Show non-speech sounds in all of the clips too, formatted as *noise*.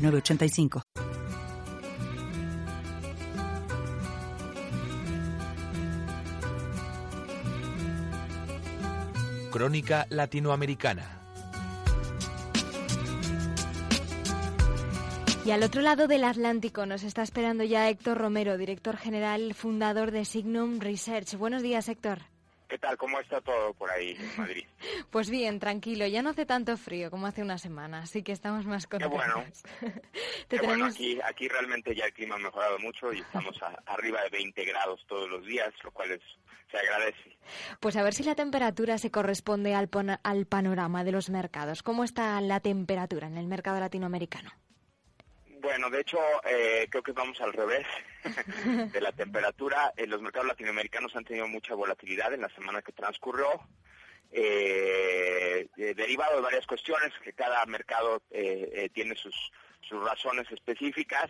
985. Crónica Latinoamericana. Y al otro lado del Atlántico nos está esperando ya Héctor Romero, director general, fundador de Signum Research. Buenos días, Héctor. ¿Qué tal? ¿Cómo está todo por ahí en Madrid? *laughs* Pues bien, tranquilo. Ya no hace tanto frío como hace una semana, así que estamos más contentos. *laughs* Qué bueno. bueno, aquí, aquí realmente ya el clima ha mejorado mucho y estamos arriba de 20 grados todos los días, lo cual es, se agradece. Pues a ver si la temperatura se corresponde al, al panorama de los mercados. ¿Cómo está la temperatura en el mercado latinoamericano? Bueno, de hecho, eh, creo que vamos al revés *laughs* de la temperatura. En los mercados latinoamericanos han tenido mucha volatilidad en la semana que transcurrió, eh, eh, derivado de varias cuestiones, que cada mercado tiene sus, razones específicas.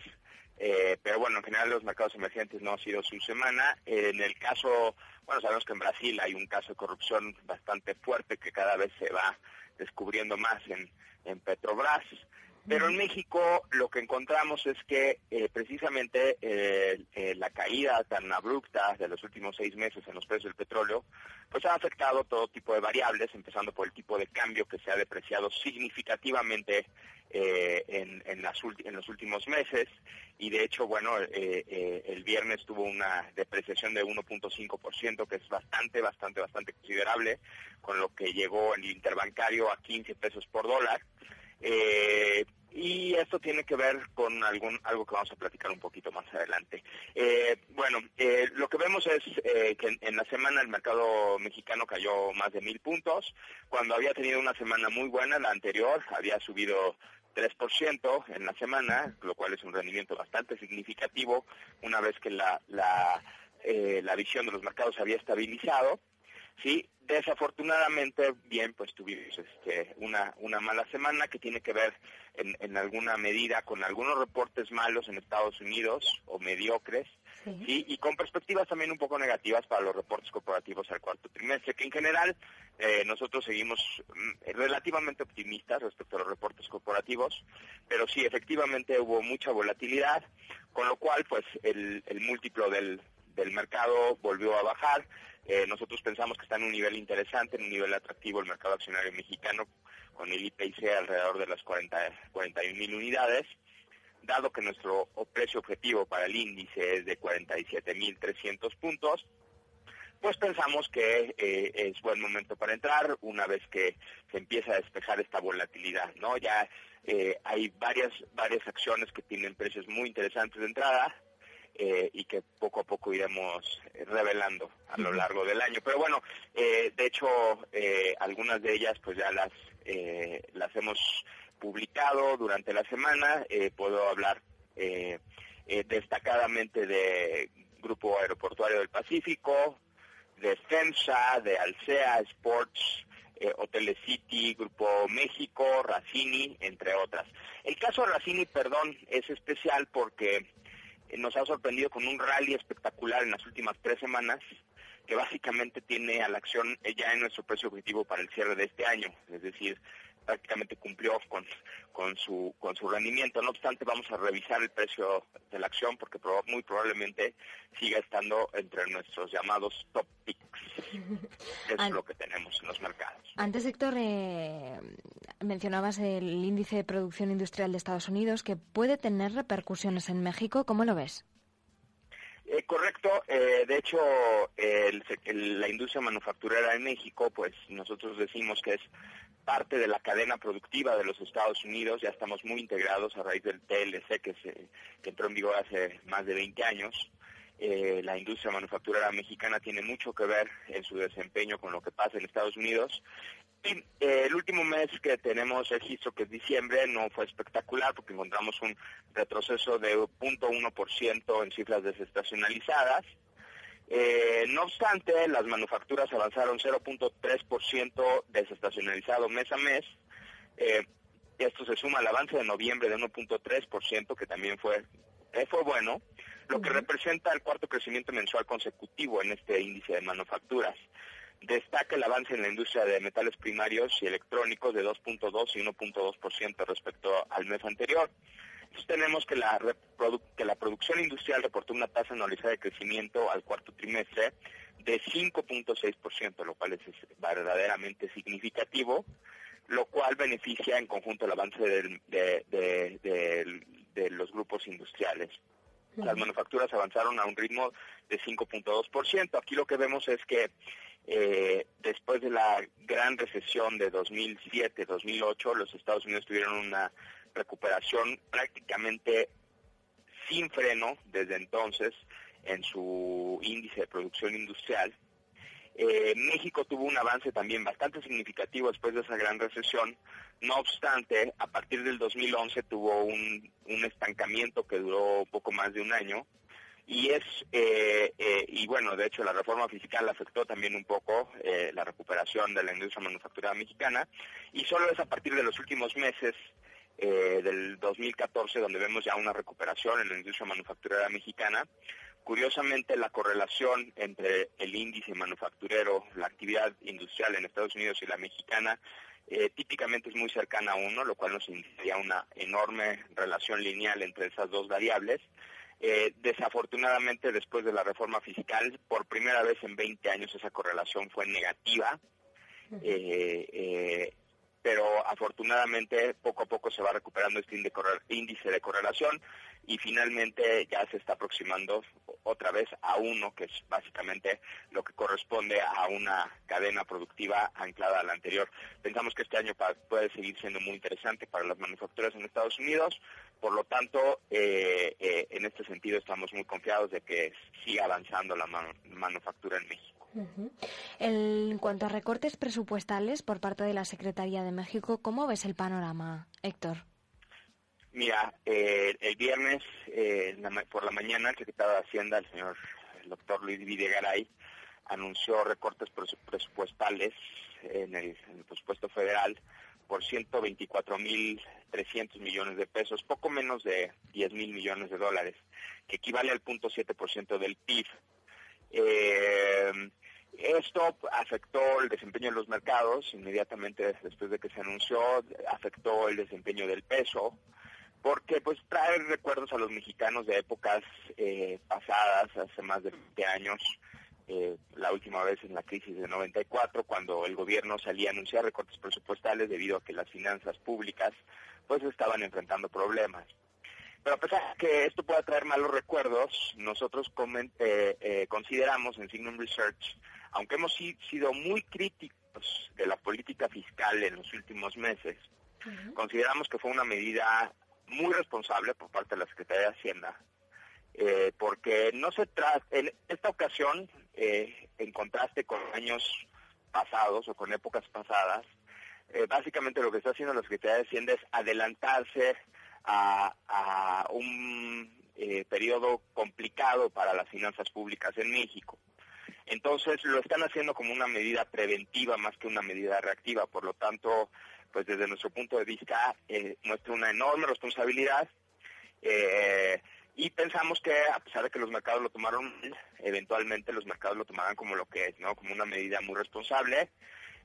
pero bueno, en general los mercados emergentes no ha sido su semana. en el caso, bueno, sabemos que en Brasil hay un caso de corrupción bastante fuerte que cada vez se va descubriendo más en Petrobras. Pero en México lo que encontramos es que eh, precisamente eh, eh, la caída tan abrupta de los últimos seis meses en los precios del petróleo, pues ha afectado todo tipo de variables, empezando por el tipo de cambio que se ha depreciado significativamente en, en, los últimos meses. Y de hecho, bueno, el viernes tuvo una depreciación de 1.5%, que es bastante, bastante, bastante considerable, con lo que llegó el interbancario a 15 pesos por dólar. Eh, y esto tiene que ver con algún algo que vamos a platicar un poquito más adelante. Eh, bueno, eh, lo que vemos es que en, la semana el mercado mexicano cayó más de mil puntos, cuando había tenido una semana muy buena, la anterior había subido 3% en la semana, lo cual es un rendimiento bastante significativo una vez que la, la, la visión de los mercados había estabilizado. Sí, desafortunadamente, bien, pues tuvimos este, una, una mala semana que tiene que ver en, en alguna medida con algunos reportes malos en Estados Unidos o mediocres, sí. y con perspectivas también un poco negativas para los reportes corporativos al cuarto trimestre, que en general eh, nosotros seguimos mm, relativamente optimistas respecto a los reportes corporativos, pero sí, efectivamente hubo mucha volatilidad, con lo cual, pues, el, el múltiplo del, del mercado volvió a bajar, eh, nosotros pensamos que está en un nivel interesante, en un nivel atractivo el mercado accionario mexicano, con el IPIC alrededor de las 40, 41 mil unidades, dado que nuestro precio objetivo para el índice es de 47 mil 300 puntos, pues pensamos que eh, es buen momento para entrar una vez que se empieza a despejar esta volatilidad, ¿no? Ya eh, hay varias varias acciones que tienen precios muy interesantes de entrada, eh, y que poco a poco iremos eh, revelando a lo largo del año. Pero bueno, eh, de hecho, algunas de ellas pues ya las, las hemos publicado durante la semana. puedo hablar destacadamente de Grupo Aeroportuario del Pacífico, de FEMSA, de Alsea Sports, eh, City, Grupo México, Racini, entre otras. El caso de Racini, perdón, es especial porque nos ha sorprendido con un rally espectacular en las últimas tres semanas, que básicamente tiene a la acción ya en nuestro precio objetivo para el cierre de este año, es decir, prácticamente cumplió con, con, su, con su rendimiento. No obstante, vamos a revisar el precio de la acción porque muy probablemente siga estando entre nuestros llamados top picks. es lo que tenemos en los mercados. Antes, Héctor, eh, mencionabas el índice de producción industrial de Estados Unidos que puede tener repercusiones en México. ¿Cómo lo ves? Eh, correcto. Eh, de hecho, la industria manufacturera en México, pues nosotros decimos que es parte de la cadena productiva de los Estados Unidos. Ya estamos muy integrados a raíz del TLC que, se, entró en vigor hace más de 20 años. eh, la industria manufacturera mexicana tiene mucho que ver en su desempeño con lo que pasa en Estados Unidos. Y eh, el último mes que tenemos registro, que es diciembre, no fue espectacular porque encontramos un retroceso de 0.1% en cifras desestacionalizadas. Eh, no obstante, las manufacturas avanzaron 0.3% desestacionalizado mes a mes. Eh, esto se suma al avance de noviembre de 1.3%, que también fue, eh, fue bueno, lo que representa el cuarto crecimiento mensual consecutivo en este índice de manufacturas. Destaca el avance en la industria de metales primarios y electrónicos de 2.2 y 1.2% respecto al mes anterior. Tenemos que la, que la producción industrial reportó una tasa anualizada de crecimiento al cuarto trimestre de 5.6%, lo cual es verdaderamente significativo, lo cual beneficia en conjunto el avance de, los grupos industriales. Las manufacturas avanzaron a un ritmo de 5.2%. Aquí lo que vemos es que eh, después de la gran recesión de 2007-2008, los Estados Unidos tuvieron una recuperación prácticamente sin freno desde entonces en su índice de producción industrial. Eh, México tuvo un avance también bastante significativo después de esa gran recesión. No obstante, a partir del 2011 tuvo un, un estancamiento que duró poco más de un año y es eh, eh, y bueno de hecho la reforma fiscal afectó también un poco eh, la recuperación de la industria manufacturera mexicana y solo es a partir de los últimos meses del 2014 donde vemos ya una recuperación en la industria manufacturera mexicana curiosamente la correlación entre el índice manufacturero la actividad industrial en Estados Unidos y la mexicana típicamente es muy cercana a uno, lo cual nos indicaría una enorme relación lineal entre esas dos variables. Eh, desafortunadamente, después de la reforma fiscal, por primera vez en 20 años esa correlación fue negativa. Eh, eh, pero afortunadamente poco a poco se va recuperando este índice de correlación y finalmente ya se está aproximando otra vez a uno, que es básicamente lo que corresponde a una cadena productiva anclada a la anterior. Pensamos que este año puede seguir siendo muy interesante para las manufacturas en Estados Unidos, por lo tanto, eh, eh, en este sentido estamos muy confiados de que siga avanzando la manufactura en México. En cuanto a recortes presupuestales por parte de la Secretaría de México, ¿cómo ves el panorama, Héctor? Mira, eh, el viernes eh, por la mañana el secretario de Hacienda, el señor doctor Luis Videgaray, anunció recortes presupuestales en el, presupuesto federal por 124.300 millones de pesos, poco menos de 10 mil millones de dólares, que equivale al 0.7% del PIB. Eh, esto afectó el desempeño de los mercados inmediatamente después de que se anunció, afectó el desempeño del peso, porque pues trae recuerdos a los mexicanos de épocas eh, pasadas, hace más de 20 años, eh, la última vez en la crisis de 94, cuando el gobierno salía a anunciar recortes presupuestales debido a que las finanzas públicas pues estaban enfrentando problemas. Pero a pesar de que esto pueda traer malos recuerdos, nosotros eh, consideramos en Signum Research aunque hemos sido muy críticos de la política fiscal en los últimos meses, consideramos que fue una medida muy responsable por parte de la Secretaría de Hacienda, eh, porque no se trata, en esta ocasión, eh, en contraste con años pasados o con épocas pasadas, eh, básicamente lo que está haciendo la Secretaría de Hacienda es adelantarse a, a un periodo complicado para las finanzas públicas en México. Entonces lo están haciendo como una medida preventiva más que una medida reactiva. Por lo tanto, pues desde nuestro punto de vista eh, muestra una enorme responsabilidad. Eh, y pensamos que a pesar de que los mercados lo tomaron, eventualmente los mercados lo tomarán como lo que es, ¿no? Como una medida muy responsable.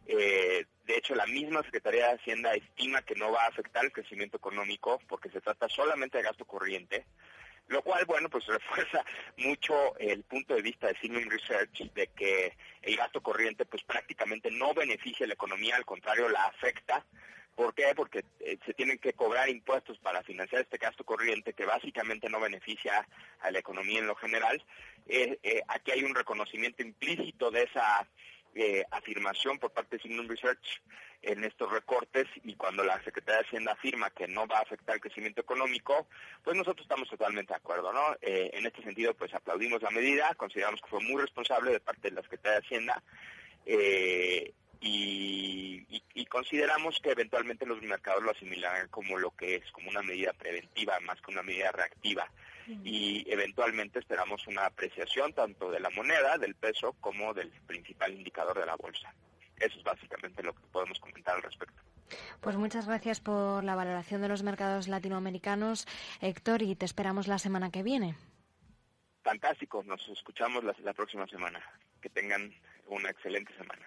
Eh, de hecho, la misma Secretaría de Hacienda estima que no va a afectar el crecimiento económico porque se trata solamente de gasto corriente lo cual, bueno, pues *laughs* refuerza mucho el punto de vista de Simon Research de que el gasto corriente pues prácticamente no beneficia a la economía, al contrario, la afecta. ¿Por qué? Porque eh, se tienen que cobrar impuestos para financiar este gasto corriente que básicamente no beneficia a la economía en lo general. Eh, eh, aquí hay un reconocimiento implícito de esa eh, afirmación por parte de Signum Research en estos recortes y cuando la Secretaría de Hacienda afirma que no va a afectar el crecimiento económico, pues nosotros estamos totalmente de acuerdo, ¿no? Eh, en este sentido, pues aplaudimos la medida, consideramos que fue muy responsable de parte de la Secretaría de Hacienda eh, y, consideramos que eventualmente los mercados lo asimilarán como lo que es, como una medida preventiva más que una medida reactiva. Y eventualmente esperamos una apreciación tanto de la moneda, del peso, como del principal indicador de la bolsa. Eso es básicamente lo que podemos comentar al respecto. Pues muchas gracias por la valoración de los mercados latinoamericanos, Héctor, y te esperamos la semana que viene. Fantástico, nos escuchamos la, la próxima semana. Que tengan una excelente semana.